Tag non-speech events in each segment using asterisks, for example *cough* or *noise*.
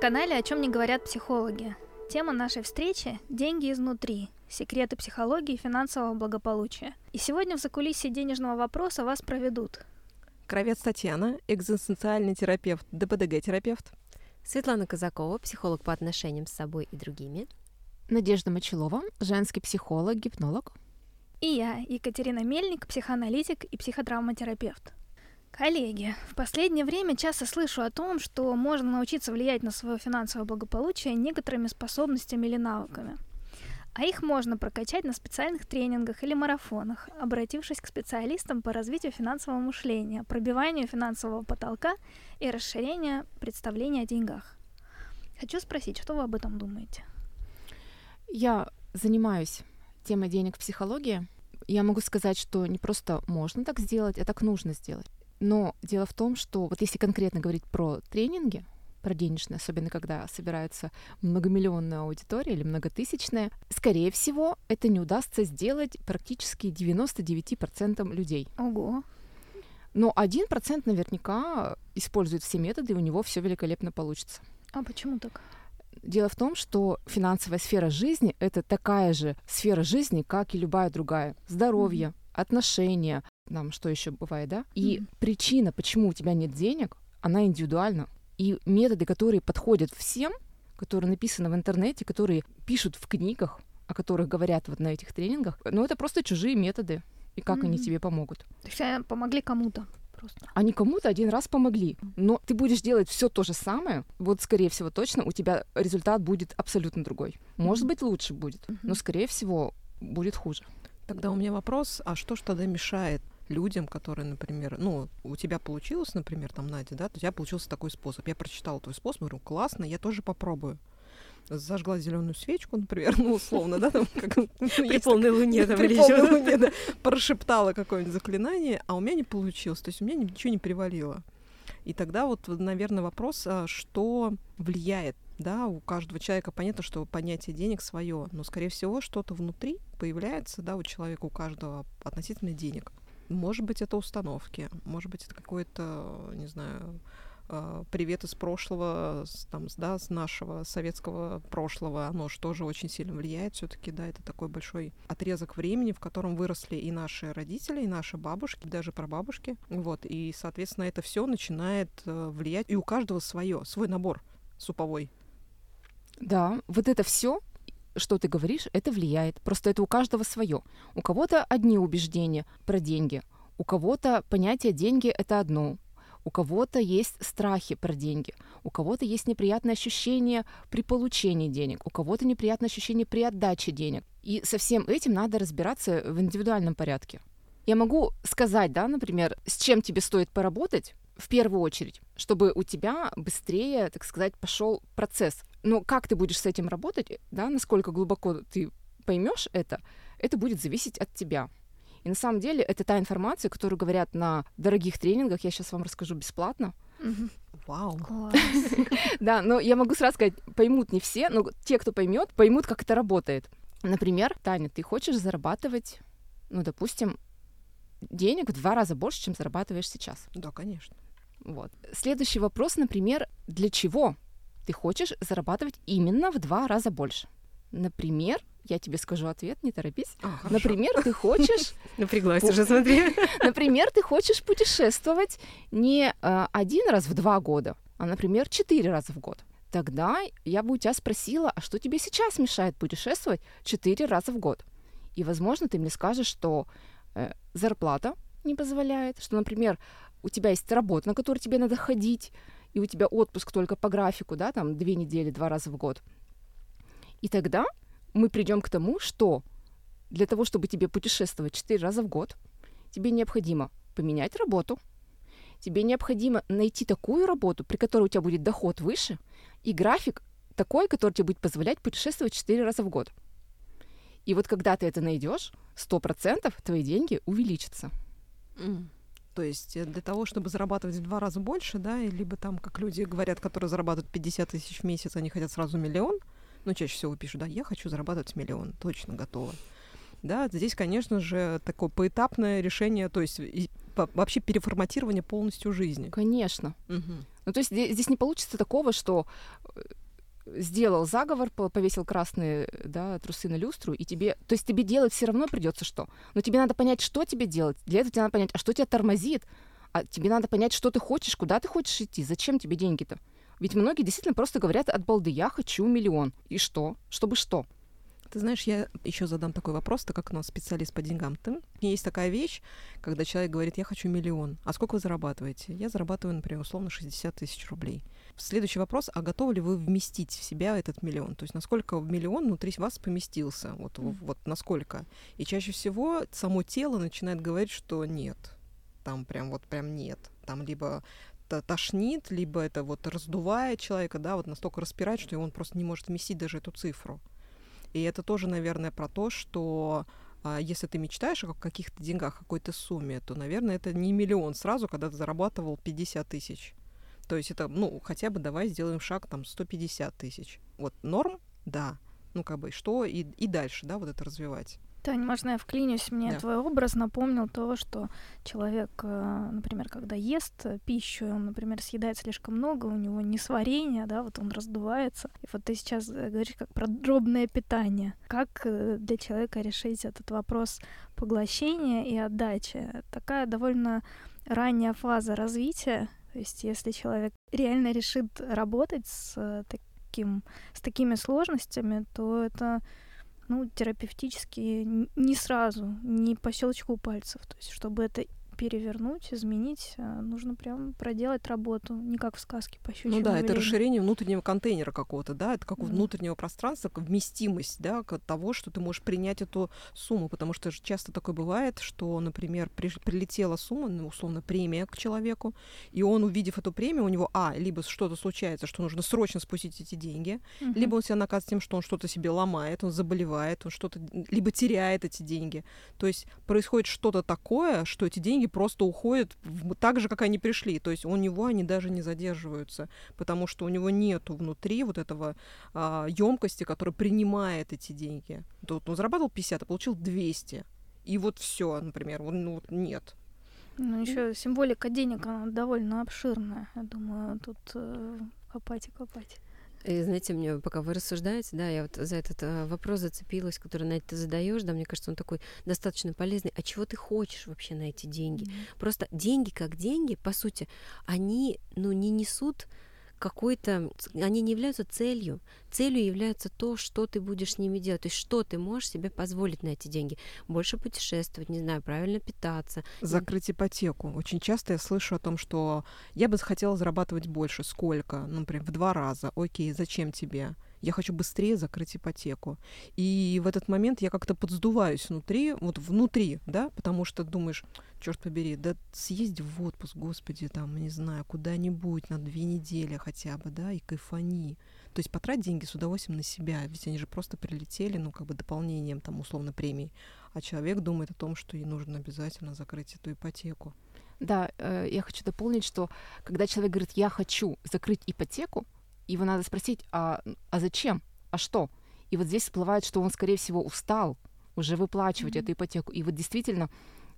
канале «О чем не говорят психологи». Тема нашей встречи – «Деньги изнутри. Секреты психологии и финансового благополучия». И сегодня в закулисье денежного вопроса вас проведут Кровец Татьяна, экзистенциальный терапевт, ДПДГ-терапевт. Светлана Казакова, психолог по отношениям с собой и другими. Надежда Мочелова, женский психолог, гипнолог. И я, Екатерина Мельник, психоаналитик и психотравматерапевт. Коллеги, в последнее время часто слышу о том, что можно научиться влиять на свое финансовое благополучие некоторыми способностями или навыками. А их можно прокачать на специальных тренингах или марафонах, обратившись к специалистам по развитию финансового мышления, пробиванию финансового потолка и расширению представления о деньгах. Хочу спросить, что вы об этом думаете? Я занимаюсь темой денег в психологии. Я могу сказать, что не просто можно так сделать, а так нужно сделать. Но дело в том, что вот если конкретно говорить про тренинги, про денежные, особенно когда собирается многомиллионная аудитория или многотысячная, скорее всего, это не удастся сделать практически 99% людей. Ого. Но 1% наверняка использует все методы, и у него все великолепно получится. А почему так? Дело в том, что финансовая сфера жизни — это такая же сфера жизни, как и любая другая. Здоровье, mm-hmm. отношения, нам что еще бывает, да? И mm-hmm. причина, почему у тебя нет денег, она индивидуальна. И методы, которые подходят всем, которые написаны в интернете, которые пишут в книгах, о которых говорят вот на этих тренингах, ну это просто чужие методы. И как mm-hmm. они тебе помогут? То есть они помогли кому-то просто. Они кому-то один раз помогли. Но ты будешь делать все то же самое, вот скорее всего точно у тебя результат будет абсолютно другой. Может mm-hmm. быть лучше будет, mm-hmm. но скорее всего будет хуже. Тогда у меня вопрос, а что ж тогда мешает людям, которые, например, ну, у тебя получилось, например, там, Надя, да, у тебя получился такой способ. Я прочитала твой способ, говорю, классно, я тоже попробую. Зажгла зеленую свечку, например, *laughs* ну, условно, да, там, как, ну, при полной луне, *laughs* там, при полной луне, да, прошептала какое-нибудь заклинание, а у меня не получилось, то есть у меня ничего не привалило. И тогда вот, наверное, вопрос, а что влияет да, у каждого человека понятно, что понятие денег свое, но, скорее всего, что-то внутри появляется, да, у человека, у каждого относительно денег. Может быть, это установки, может быть, это какой-то, не знаю, а, привет из прошлого, там, да, с нашего советского прошлого, оно же тоже очень сильно влияет все-таки, да, это такой большой отрезок времени, в котором выросли и наши родители, и наши бабушки, даже прабабушки, вот, и, соответственно, это все начинает э, влиять, и у каждого свое, свой набор суповой. Да, вот это все что ты говоришь, это влияет. Просто это у каждого свое. У кого-то одни убеждения про деньги, у кого-то понятие деньги это одно, у кого-то есть страхи про деньги, у кого-то есть неприятные ощущения при получении денег, у кого-то неприятные ощущения при отдаче денег. И со всем этим надо разбираться в индивидуальном порядке. Я могу сказать, да, например, с чем тебе стоит поработать в первую очередь, чтобы у тебя быстрее, так сказать, пошел процесс но как ты будешь с этим работать, да, насколько глубоко ты поймешь это, это будет зависеть от тебя. И на самом деле это та информация, которую говорят на дорогих тренингах, я сейчас вам расскажу бесплатно. Вау. *laughs* Да, но я могу сразу сказать, поймут не все, но те, кто поймет, поймут, как это работает. Например, Таня, ты хочешь зарабатывать, ну, допустим, денег в два раза больше, чем зарабатываешь сейчас. Да, конечно. Вот. Следующий вопрос, например, для чего ты хочешь зарабатывать именно в два раза больше. Например, я тебе скажу ответ, не торопись. А, Например, ты хочешь... *laughs* Напряглась уже, смотри. *laughs* Например, ты хочешь путешествовать не э, один раз в два года, а, например, четыре раза в год. Тогда я бы у тебя спросила, а что тебе сейчас мешает путешествовать четыре раза в год? И, возможно, ты мне скажешь, что э, зарплата не позволяет, что, например, у тебя есть работа, на которую тебе надо ходить, и у тебя отпуск только по графику, да, там две недели, два раза в год. И тогда мы придем к тому, что для того, чтобы тебе путешествовать четыре раза в год, тебе необходимо поменять работу, тебе необходимо найти такую работу, при которой у тебя будет доход выше, и график такой, который тебе будет позволять путешествовать четыре раза в год. И вот когда ты это найдешь, сто процентов твои деньги увеличатся. Mm. То есть э, для того, чтобы зарабатывать в два раза больше, да, либо там, как люди говорят, которые зарабатывают 50 тысяч в месяц, они хотят сразу миллион, ну, чаще всего пишут, да, я хочу зарабатывать миллион, точно готова. Да, здесь, конечно же, такое поэтапное решение, то есть вообще переформатирование полностью жизни. Конечно. Угу. Ну, то есть здесь, здесь не получится такого, что э, сделал заговор, повесил красные да, трусы на люстру, и тебе... То есть тебе делать все равно придется что? Но тебе надо понять, что тебе делать. Для этого тебе надо понять, а что тебя тормозит? А тебе надо понять, что ты хочешь, куда ты хочешь идти, зачем тебе деньги-то? Ведь многие действительно просто говорят от балды, я хочу миллион. И что? Чтобы что? Ты знаешь, я еще задам такой вопрос, так как у нас специалист по деньгам. Ты, есть такая вещь, когда человек говорит, я хочу миллион. А сколько вы зарабатываете? Я зарабатываю, например, условно 60 тысяч рублей. Следующий вопрос, а готовы ли вы вместить в себя этот миллион? То есть насколько миллион внутри вас поместился? Вот, mm. вот насколько? И чаще всего само тело начинает говорить, что нет. Там прям вот прям нет. Там либо тошнит, либо это вот раздувает человека, да, вот настолько распирает, что он просто не может вместить даже эту цифру. И это тоже, наверное, про то, что а, если ты мечтаешь о каких-то деньгах, какой-то сумме, то, наверное, это не миллион сразу, когда ты зарабатывал 50 тысяч. То есть это, ну, хотя бы давай сделаем шаг, там, 150 тысяч. Вот норм, да. Ну, как бы, что и, и дальше, да, вот это развивать. Тань, можно я вклинюсь? Мне да. твой образ напомнил то, что человек, э, например, когда ест пищу, он, например, съедает слишком много, у него несварение, да, вот он раздувается. И вот ты сейчас э, говоришь как про дробное питание. Как э, для человека решить этот вопрос поглощения и отдачи? Такая довольно ранняя фаза развития. То есть если человек реально решит работать с таким, с такими сложностями, то это ну, терапевтически не сразу, не по щелчку пальцев. То есть, чтобы это перевернуть, изменить, а, нужно прям проделать работу, не как в сказке по щучьему Ну да, велению. это расширение внутреннего контейнера какого-то, да, это как mm. внутреннего пространства, вместимость, да, того, что ты можешь принять эту сумму, потому что часто такое бывает, что, например, при, прилетела сумма, ну, условно, премия к человеку, и он, увидев эту премию, у него, а, либо что-то случается, что нужно срочно спустить эти деньги, mm-hmm. либо он себя наказывает тем, что он что-то себе ломает, он заболевает, он что-то, либо теряет эти деньги. То есть происходит что-то такое, что эти деньги просто уходят в, так же, как они пришли. То есть у него они даже не задерживаются, потому что у него нету внутри вот этого а, емкости, которая принимает эти деньги. Тут он зарабатывал 50, а получил 200. И вот все, например, ну вот нет. Ну, еще символика денег, она довольно обширная. Я думаю, тут э, копать и копать. И знаете, мне пока вы рассуждаете, да, я вот за этот э, вопрос зацепилась, который на это ты задаешь, да, мне кажется, он такой достаточно полезный. А чего ты хочешь вообще на эти деньги? Mm-hmm. Просто деньги как деньги, по сути, они, ну, не несут какой-то, они не являются целью. Целью является то, что ты будешь с ними делать. То есть что ты можешь себе позволить на эти деньги. Больше путешествовать, не знаю, правильно питаться. Закрыть ипотеку. Очень часто я слышу о том, что я бы хотела зарабатывать больше. Сколько? Ну, например, в два раза. Окей, зачем тебе? Я хочу быстрее закрыть ипотеку. И в этот момент я как-то подсдуваюсь внутри, вот внутри, да, потому что думаешь, черт побери, да съезди в отпуск, господи, там, не знаю, куда-нибудь на две недели хотя бы, да, и кайфани. То есть потрать деньги с удовольствием на себя, ведь они же просто прилетели, ну, как бы дополнением, там, условно, премии. А человек думает о том, что ей нужно обязательно закрыть эту ипотеку. Да, э, я хочу дополнить, что когда человек говорит, я хочу закрыть ипотеку, его надо спросить, а, а зачем? А что? И вот здесь всплывает, что он, скорее всего, устал уже выплачивать mm-hmm. эту ипотеку. И вот действительно,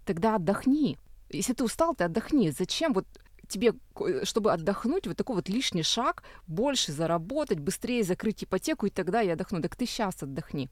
тогда отдохни. Если ты устал, ты отдохни. Зачем вот тебе, чтобы отдохнуть, вот такой вот лишний шаг, больше заработать, быстрее закрыть ипотеку, и тогда я отдохну. Так ты сейчас отдохни.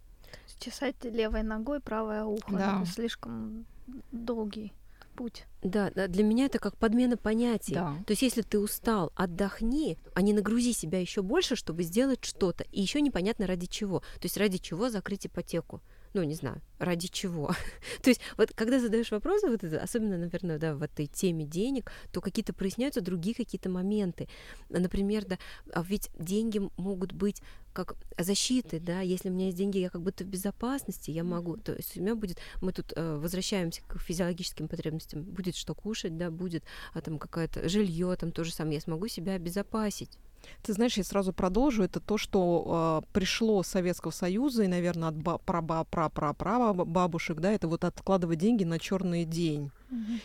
Чесать левой ногой правое ухо. Да. Слишком долгий путь. Да, да, для меня это как подмена понятий. Да. То есть, если ты устал, отдохни, а не нагрузи себя еще больше, чтобы сделать что-то. И еще непонятно ради чего. То есть ради чего закрыть ипотеку ну, не знаю, ради чего. *laughs* то есть вот когда задаешь вопросы, вот это, особенно, наверное, да, в этой теме денег, то какие-то проясняются другие какие-то моменты. Например, да, а ведь деньги могут быть как защиты, да, если у меня есть деньги, я как будто в безопасности, я могу, то есть у меня будет, мы тут э, возвращаемся к физиологическим потребностям, будет что кушать, да, будет а, там какое-то жилье, там то же самое, я смогу себя обезопасить. Ты знаешь, я сразу продолжу. Это то, что э, пришло с Советского Союза и, наверное, от ба- пра-пра-пра-пра бабушек, да, это вот откладывать деньги на черный день.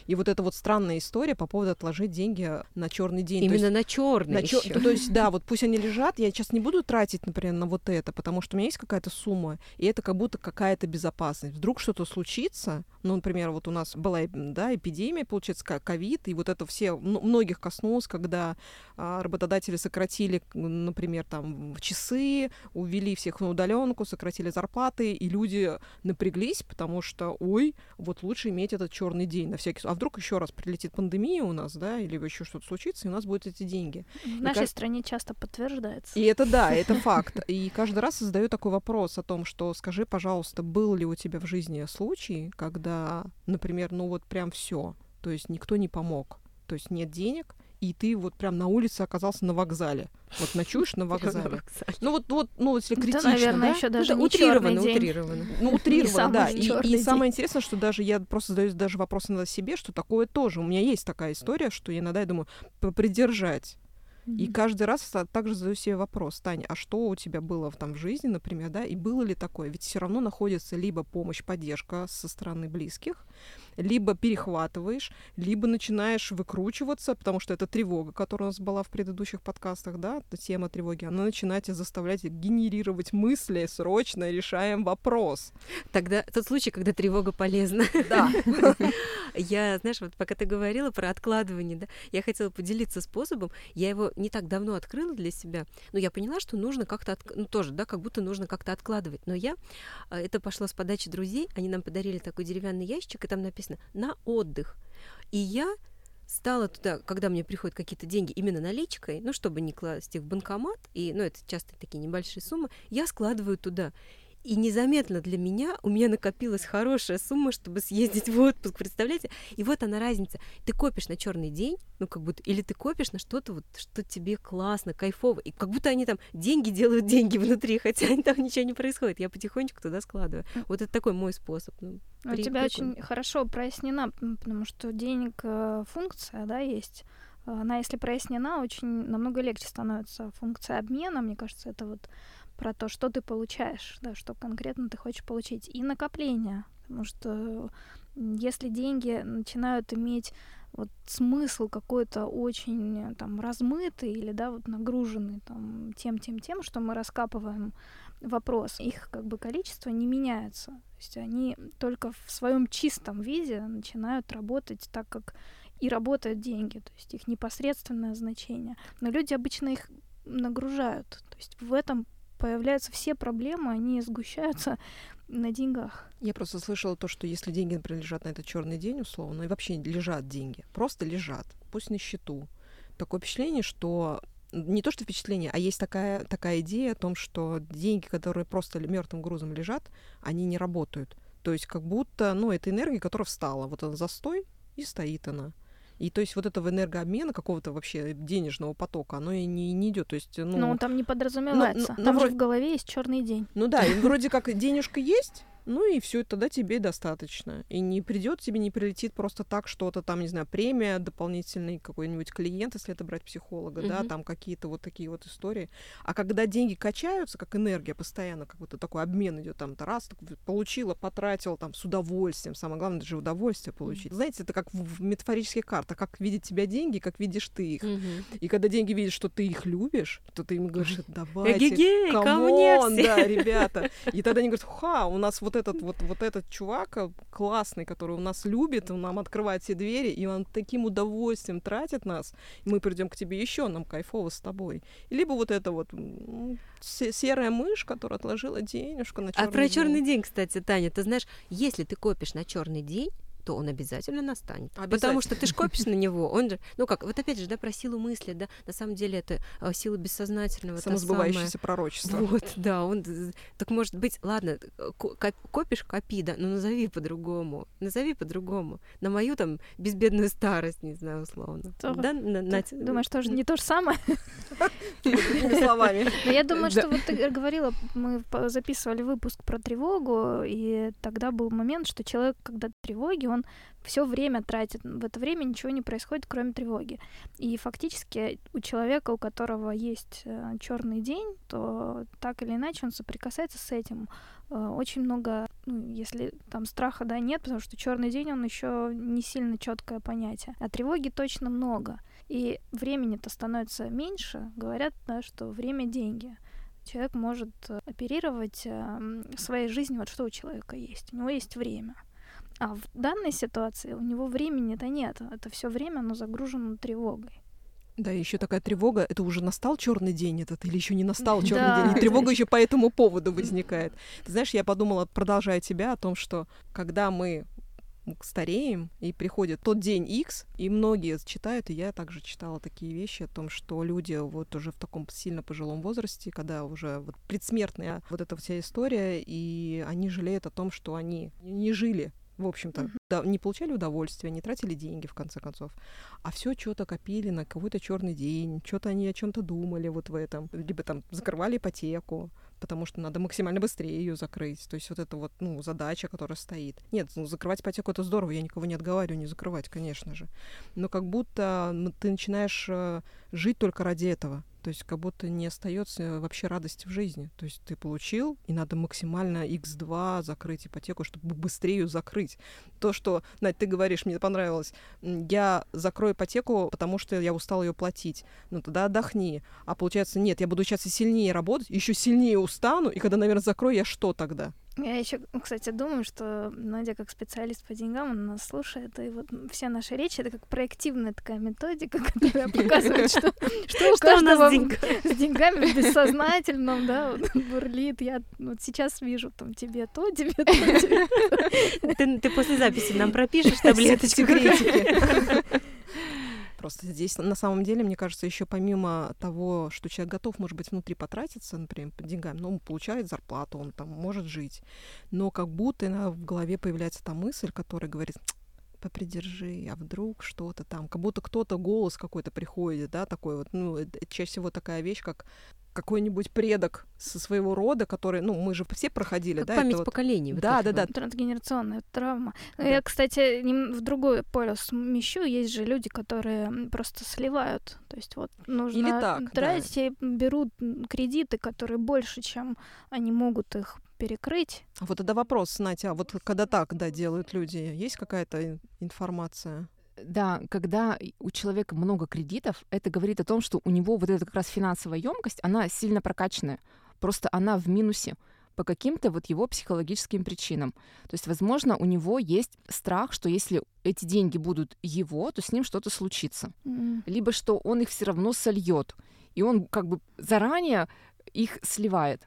И вот эта вот странная история по поводу отложить деньги на черный день. Именно есть, на черный. На чер... То есть, да, *laughs* вот пусть они лежат, я сейчас не буду тратить, например, на вот это, потому что у меня есть какая-то сумма, и это как будто какая-то безопасность. Вдруг что-то случится, ну, например, вот у нас была да, эпидемия, получается, ковид, и вот это все многих коснулось, когда а, работодатели сократили, например, там часы, увели всех на удаленку, сократили зарплаты, и люди напряглись, потому что, ой, вот лучше иметь этот черный день на всякий случай. А вдруг еще раз прилетит пандемия у нас, да, или еще что-то случится, и у нас будут эти деньги. В и нашей как... стране часто подтверждается. И это да, это *laughs* факт. И каждый раз задаю такой вопрос о том, что скажи, пожалуйста, был ли у тебя в жизни случай, когда, например, ну вот прям все, то есть никто не помог, то есть нет денег, и ты вот прям на улице оказался на вокзале. Вот ночуешь на *laughs* вокзале. Ну вот, вот, ну если критично, наверное, да? еще даже *laughs* ну, утрированно, утрированно. Ну утрированно, да. И, и самое интересное, что даже я просто задаю даже вопрос иногда себе, что такое тоже. У меня есть такая история, что я иногда я думаю попридержать и каждый раз также задаю себе вопрос, Таня, а что у тебя было там в жизни, например, да, и было ли такое? Ведь все равно находится либо помощь, поддержка со стороны близких, либо перехватываешь, либо начинаешь выкручиваться, потому что это тревога, которая у нас была в предыдущих подкастах, да, тема тревоги, она начинает тебя заставлять генерировать мысли, срочно решаем вопрос. Тогда тот случай, когда тревога полезна. Да. *laughs* Я, знаешь, вот пока ты говорила про откладывание, да, я хотела поделиться способом, я его не так давно открыла для себя, но я поняла, что нужно как-то, от... ну тоже, да, как будто нужно как-то откладывать, но я, а, это пошло с подачи друзей, они нам подарили такой деревянный ящик, и там написано написано на отдых. И я стала туда, когда мне приходят какие-то деньги именно наличкой, ну, чтобы не класть их в банкомат, и, ну, это часто такие небольшие суммы, я складываю туда. И незаметно для меня у меня накопилась хорошая сумма, чтобы съездить в отпуск, представляете? И вот она разница. Ты копишь на черный день, ну как будто, или ты копишь на что-то вот, что тебе классно, кайфово, и как будто они там деньги делают деньги внутри, хотя там ничего не происходит. Я потихонечку туда складываю. Вот это такой мой способ. Ну, у а тебя очень хорошо прояснена, потому что денег э, функция, да, есть. Она, если прояснена, очень намного легче становится функция обмена. Мне кажется, это вот про то, что ты получаешь, да, что конкретно ты хочешь получить, и накопление, потому что если деньги начинают иметь вот смысл какой-то очень там размытый или да вот нагруженный там тем тем тем что мы раскапываем вопрос их как бы количество не меняется. То есть они только в своем чистом виде начинают работать так как и работают деньги. То есть их непосредственное значение. Но люди обычно их нагружают. То есть в этом появляются все проблемы, они сгущаются *laughs* на деньгах. Я просто слышала то, что если деньги, например, лежат на этот черный день, условно, и вообще лежат деньги, просто лежат, пусть на счету. Такое впечатление, что не то что впечатление, а есть такая, такая идея о том, что деньги, которые просто мертвым грузом лежат, они не работают. То есть как будто, ну, это энергия, которая встала. Вот она застой, и стоит она. И то есть вот этого энергообмена какого-то вообще денежного потока, оно и не, не идет. То есть, ну, но он там не подразумевается. Но, но, там но, же в голове есть черный день. Ну да, и вроде как денежка есть, ну и все, тогда тебе достаточно. И не придет тебе, не прилетит просто так что-то там, не знаю, премия, дополнительный какой-нибудь клиент, если это брать психолога, mm-hmm. да, там какие-то вот такие вот истории. А когда деньги качаются, как энергия постоянно, как будто такой обмен идет там, то раз, получила, потратила там с удовольствием. Самое главное, это же удовольствие получить. Mm-hmm. Знаете, это как в, в метафорических картах, как видит тебя деньги, как видишь ты их. Mm-hmm. И когда деньги видят, что ты их любишь, то ты им говоришь, давайте, come on, да, ребята. И тогда они говорят, ха, у нас вот вот этот вот, вот этот чувак э, классный, который у нас любит, он нам открывает все двери, и он таким удовольствием тратит нас, и мы придем к тебе еще, нам кайфово с тобой. Либо вот это вот серая мышь, которая отложила денежку на черный А про черный день, кстати, Таня, ты знаешь, если ты копишь на черный день, то он обязательно настанет. Обязательно. Потому что ты ж копишь на него. Он же, ну как, вот опять же, да, про силу мысли, да, на самом деле это а, сила бессознательного. Самосбывающееся пророчество. Вот, да, он, так может быть, ладно, копишь, копи, да, но назови по-другому, назови по-другому. На мою там безбедную старость, не знаю, условно. То, да, на, на, думаешь, тоже не то же самое? Словами. Но я думаю, что вот ты говорила, мы записывали выпуск про тревогу, и тогда был момент, что человек, когда тревоги, он все время тратит. В это время ничего не происходит, кроме тревоги. И фактически у человека, у которого есть э, черный день, то так или иначе он соприкасается с этим. Э, очень много, ну, если там страха да нет, потому что черный день он еще не сильно четкое понятие, а тревоги точно много. И времени-то становится меньше. Говорят, да, что время деньги человек может э, оперировать э, своей жизнью, вот что у человека есть. У него есть время. А в данной ситуации у него времени-то нет. Это все время оно загружено тревогой. Да, еще такая тревога, это уже настал черный день этот или еще не настал *laughs* черный день, и тревога еще по этому поводу возникает. Ты знаешь, я подумала, продолжая тебя, о том, что когда мы стареем, и приходит тот день X, и многие читают, и я также читала такие вещи о том, что люди вот уже в таком сильно пожилом возрасте, когда уже вот предсмертная вот эта вся история, и они жалеют о том, что они не жили в общем-то, mm-hmm. да, не получали удовольствия, не тратили деньги, в конце концов, а все что-то копили на какой-то черный день, что-то они о чем-то думали вот в этом, либо там закрывали ипотеку, потому что надо максимально быстрее ее закрыть. То есть вот это вот, ну, задача, которая стоит. Нет, ну, закрывать ипотеку это здорово, я никого не отговариваю не закрывать, конечно же. Но как будто ну, ты начинаешь э, жить только ради этого. То есть как будто не остается вообще радости в жизни. То есть ты получил, и надо максимально x2 закрыть ипотеку, чтобы быстрее ее закрыть. То, что, Надь, ты говоришь, мне понравилось, я закрою ипотеку, потому что я устал ее платить. Ну тогда отдохни. А получается, нет, я буду сейчас сильнее работать, еще сильнее устану, и когда, наверное, закрою, я что тогда? Я еще, кстати, думаю, что Надя как специалист по деньгам, она нас слушает, и вот все наши речи это как проактивная такая методика, *laughs* которая показывает, что, *laughs* что у каждого с деньгами в бессознательном, *laughs* да, бурлит. Я вот сейчас вижу там тебе то, тебе то, тебе Ты после записи нам пропишешь таблеточку критики. Просто здесь на самом деле, мне кажется, еще помимо того, что человек готов, может быть, внутри потратиться, например, по деньгам, ну, он получает зарплату, он там может жить, но как будто в голове появляется та мысль, которая говорит, попридержи, а вдруг что-то там, как будто кто-то голос какой-то приходит, да, такой вот, ну, чаще всего такая вещь, как какой-нибудь предок со своего рода, который, ну, мы же все проходили, как да? память вот... поколений. Да, да, да. Трансгенерационная травма. Да. Я, кстати, в другой полюс смещу. Есть же люди, которые просто сливают. То есть вот нужно Или так, тратить да. и берут кредиты, которые больше, чем они могут их перекрыть. А вот тогда вопрос, Натя, а вот когда так, да, делают люди, есть какая-то информация? Да, когда у человека много кредитов, это говорит о том, что у него вот эта как раз финансовая емкость, она сильно прокачанная, просто она в минусе по каким-то вот его психологическим причинам. То есть, возможно, у него есть страх, что если эти деньги будут его, то с ним что-то случится. Mm. Либо что он их все равно сольет. И он как бы заранее их сливает.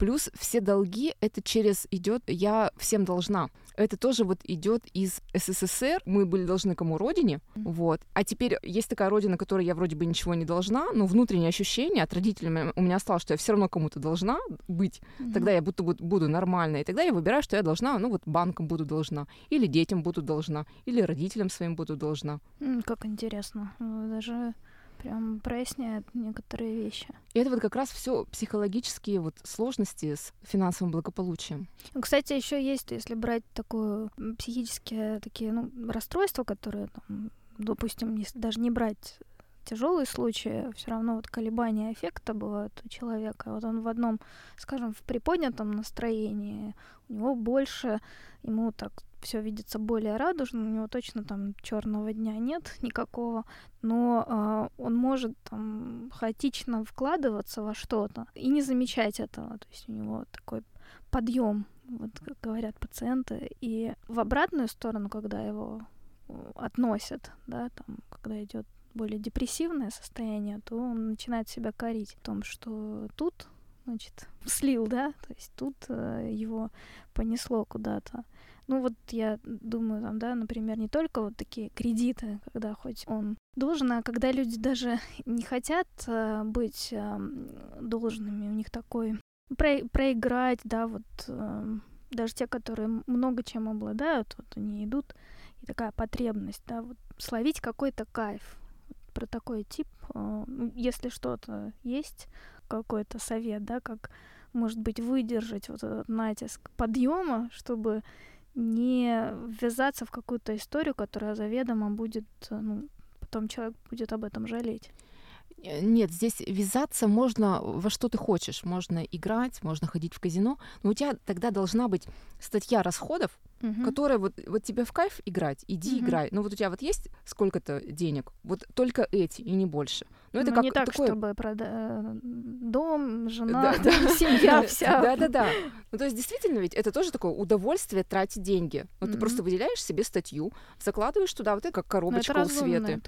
Плюс все долги это через идет я всем должна. Это тоже вот идет из СССР. Мы были должны кому родине, вот. А теперь есть такая родина, которой я вроде бы ничего не должна, но внутреннее ощущение от родителей у меня осталось, что я все равно кому-то должна быть. Mm-hmm. Тогда я будто буду, буду нормальной. И тогда я выбираю, что я должна, ну вот банкам буду должна, или детям буду должна, или родителям своим буду должна. Mm, как интересно. Даже прям проясняет некоторые вещи. И это вот как раз все психологические вот сложности с финансовым благополучием. Кстати, еще есть, если брать такое психические такие ну, расстройства, которые, там, допустим, если даже не брать тяжелые случаи, все равно вот колебания эффекта бывают у человека. Вот он в одном, скажем, в приподнятом настроении, у него больше, ему так все видится более радужно, у него точно там черного дня нет никакого, но э, он может там хаотично вкладываться во что-то и не замечать этого. То есть у него такой подъем, вот как говорят пациенты, и в обратную сторону, когда его э, относят, да, там, когда идет более депрессивное состояние, то он начинает себя корить в том, что тут, значит, *laughs* слил, да, то есть тут э, его понесло куда-то. Ну вот я думаю, там, да, например, не только вот такие кредиты, когда хоть он должен, а когда люди даже *laughs* не хотят э, быть э, должными, у них такой про проиграть, да, вот э, даже те, которые много чем обладают, вот они идут, и такая потребность, да, вот словить какой-то кайф. Про такой тип, э, если что-то есть, какой-то совет, да, как, может быть, выдержать вот этот натиск подъема, чтобы не ввязаться в какую-то историю, которая заведомо будет, ну, потом человек будет об этом жалеть. Э, нет, здесь вязаться можно во что ты хочешь. Можно играть, можно ходить в казино, но у тебя тогда должна быть статья расходов, угу. которая вот, вот тебе в кайф играть, иди угу. играй. Ну вот у тебя вот есть сколько-то денег, вот только эти и не больше. Ну это ну, как не так, такое... чтобы прода... Э, дом, жена, да, да. *laughs* семья *laughs* вся. Да-да-да. Ну то есть действительно ведь это тоже такое удовольствие тратить деньги. Вот ты просто выделяешь себе статью, закладываешь туда вот это как ну, коробочка у Светы.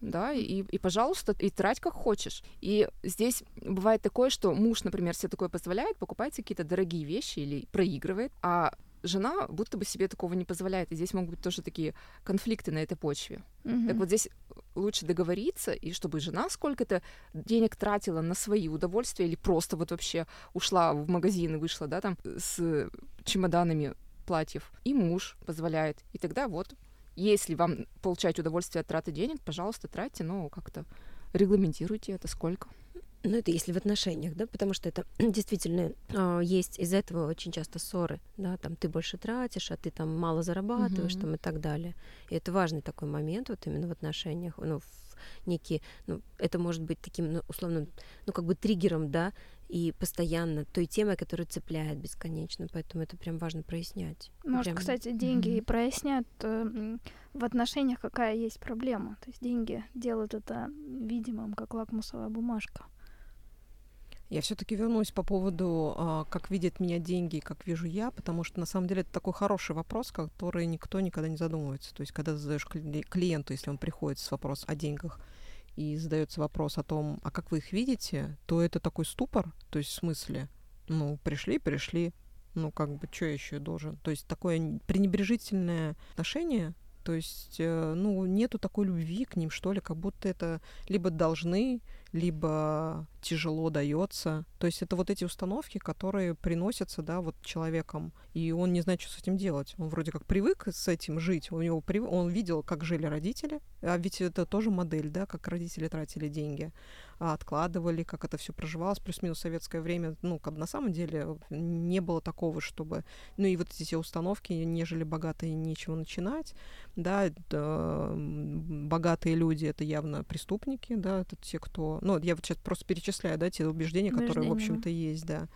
Да, и, и, пожалуйста, и трать как хочешь. И здесь бывает такое, что муж, например, себе такое позволяет, покупает какие-то дорогие вещи или проигрывает, а жена будто бы себе такого не позволяет. И здесь могут быть тоже такие конфликты на этой почве. Mm-hmm. Так вот здесь лучше договориться, и чтобы жена сколько-то денег тратила на свои удовольствия или просто вот вообще ушла в магазин и вышла, да, там с чемоданами платьев, и муж позволяет. И тогда вот, если вам получать удовольствие от траты денег, пожалуйста, тратьте, но как-то регламентируйте это сколько. Ну, это если в отношениях, да, потому что это *clears throat* действительно э, есть из этого очень часто ссоры, да, там ты больше тратишь, а ты там мало зарабатываешь, mm-hmm. там и так далее. И это важный такой момент вот именно в отношениях, ну, в некие, ну, это может быть таким, ну, условным, ну, как бы триггером, да, и постоянно той темой, которая цепляет бесконечно, поэтому это прям важно прояснять. Может, прям... кстати, деньги mm-hmm. и прояснят э, в отношениях, какая есть проблема. То есть деньги делают это видимым, как лакмусовая бумажка. Я все-таки вернусь по поводу, а, как видят меня деньги, как вижу я, потому что на самом деле это такой хороший вопрос, который никто никогда не задумывается. То есть, когда задаешь клиенту, если он приходит с вопросом о деньгах, и задается вопрос о том, а как вы их видите, то это такой ступор, то есть в смысле, ну, пришли, пришли, ну, как бы, что еще должен? То есть такое пренебрежительное отношение то есть, э, ну, нету такой любви к ним, что ли, как будто это либо должны, либо тяжело дается. То есть это вот эти установки, которые приносятся, да, вот человеком, и он не знает, что с этим делать. Он вроде как привык с этим жить, у него прив... он видел, как жили родители, а ведь это тоже модель, да, как родители тратили деньги, откладывали, как это все проживалось, плюс-минус советское время, ну, как бы на самом деле не было такого, чтобы, ну, и вот эти все установки, нежели богатые, нечего начинать, да, это, богатые люди это явно преступники, да, это те, кто, ну, я вот сейчас просто перечисляю, да, те убеждения, убеждения которые, в общем-то, есть, да.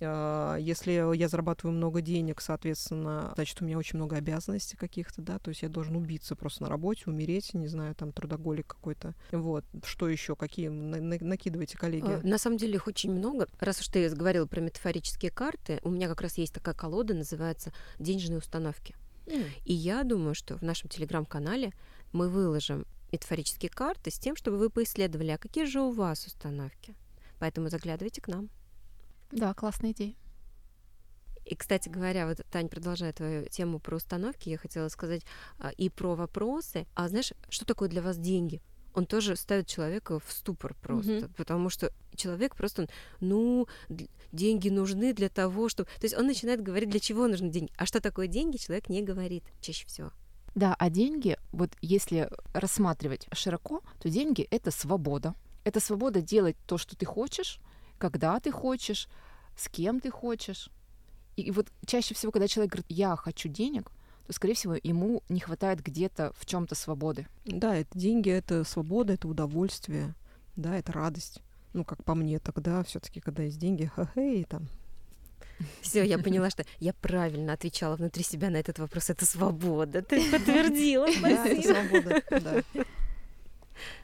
А, если я зарабатываю много денег, соответственно, значит, у меня очень много обязанностей каких-то, да, то есть я должен убиться просто на работе, умереть, не знаю, там, трудоголик какой-то. Вот. Что еще? Какие? Накидывайте, коллеги. А, на самом деле их очень много. Раз уж ты говорил про метафорические карты, у меня как раз есть такая колода, называется «Денежные установки». И я думаю, что в нашем телеграм-канале мы выложим метафорические карты с тем, чтобы вы поисследовали, а какие же у вас установки. Поэтому заглядывайте к нам. Да, классная идея. И, кстати говоря, вот, Тань, продолжая твою тему про установки, я хотела сказать а, и про вопросы. А знаешь, что такое для вас деньги? Он тоже ставит человека в ступор просто, mm-hmm. потому что человек просто, ну, деньги нужны для того, чтобы... То есть он начинает говорить, для чего нужны деньги. А что такое деньги, человек не говорит чаще всего. Да, а деньги, вот если рассматривать широко, то деньги — это свобода. Это свобода делать то, что ты хочешь, когда ты хочешь, с кем ты хочешь. И вот чаще всего, когда человек говорит, я хочу денег, то, скорее всего, ему не хватает где-то в чем-то свободы. Да, это деньги, это свобода, это удовольствие, да, это радость. Ну, как по мне, тогда все-таки, когда есть деньги, ха-хей, там, все, я поняла, что я правильно отвечала внутри себя на этот вопрос. Это свобода. Ты подтвердила. *laughs* Да, это свобода, да.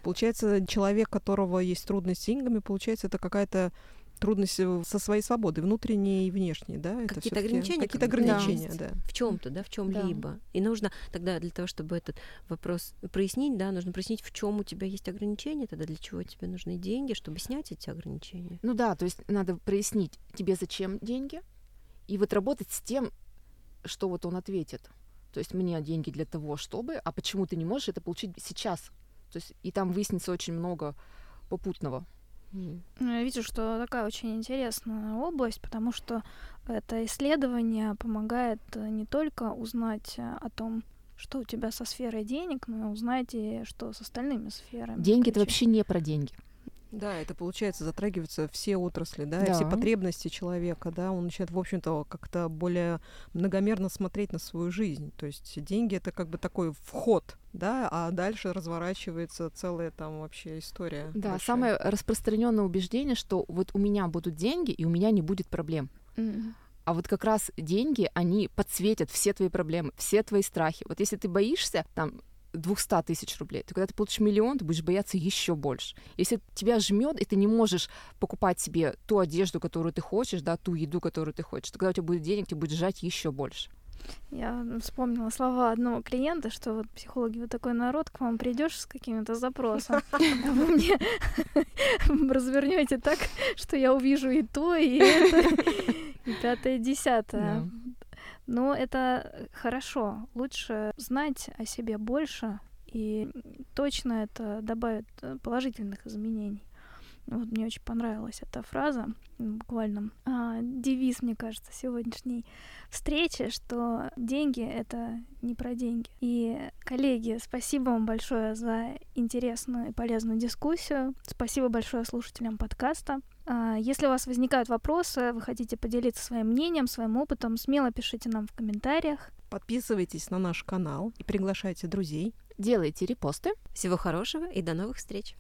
Получается, человек, у которого есть трудности с деньгами, получается, это какая-то трудность э, со своей свободой, внутренней и внешней, да? Какие-то ограничения. Какие-то ограничения, да. В чем-то, да, в чем-либо. Да. И нужно тогда для того, чтобы этот вопрос прояснить, да, нужно прояснить, в чем у тебя есть ограничения, тогда для чего тебе нужны деньги, чтобы снять эти ограничения. Ну да, то есть надо прояснить, тебе зачем деньги, и вот работать с тем, что вот он ответит. То есть мне деньги для того, чтобы, а почему ты не можешь это получить сейчас? То есть и там выяснится очень много попутного. Mm. Я вижу, что такая очень интересная область, потому что это исследование помогает э, не только узнать э, о том, что у тебя со сферой денег, но и узнать и что с остальными сферами. Деньги это вообще не про деньги. Да, это получается затрагиваются все отрасли, да, да. И все потребности человека, да, он начинает, в общем-то, как-то более многомерно смотреть на свою жизнь. То есть деньги это как бы такой вход, да, а дальше разворачивается целая там вообще история. Да, большая. самое распространенное убеждение, что вот у меня будут деньги и у меня не будет проблем. Mm. А вот как раз деньги, они подсветят все твои проблемы, все твои страхи. Вот если ты боишься, там, 200 тысяч рублей, то когда ты получишь миллион, ты будешь бояться еще больше. Если тебя жмет, и ты не можешь покупать себе ту одежду, которую ты хочешь, да, ту еду, которую ты хочешь, то когда у тебя будет денег, тебе будет сжать еще больше. Я вспомнила слова одного клиента, что вот психологи, вот такой народ, к вам придешь с каким-то запросом, а вы мне *laughs* развернете так, что я увижу и то, и это, и пятое, и десятое. Но это хорошо. Лучше знать о себе больше, и точно это добавит э, положительных изменений. Вот мне очень понравилась эта фраза, буквально а, девиз, мне кажется, сегодняшней встречи, что деньги — это не про деньги. И, коллеги, спасибо вам большое за интересную и полезную дискуссию. Спасибо большое слушателям подкаста. А, если у вас возникают вопросы, вы хотите поделиться своим мнением, своим опытом, смело пишите нам в комментариях. Подписывайтесь на наш канал и приглашайте друзей. Делайте репосты. Всего хорошего и до новых встреч.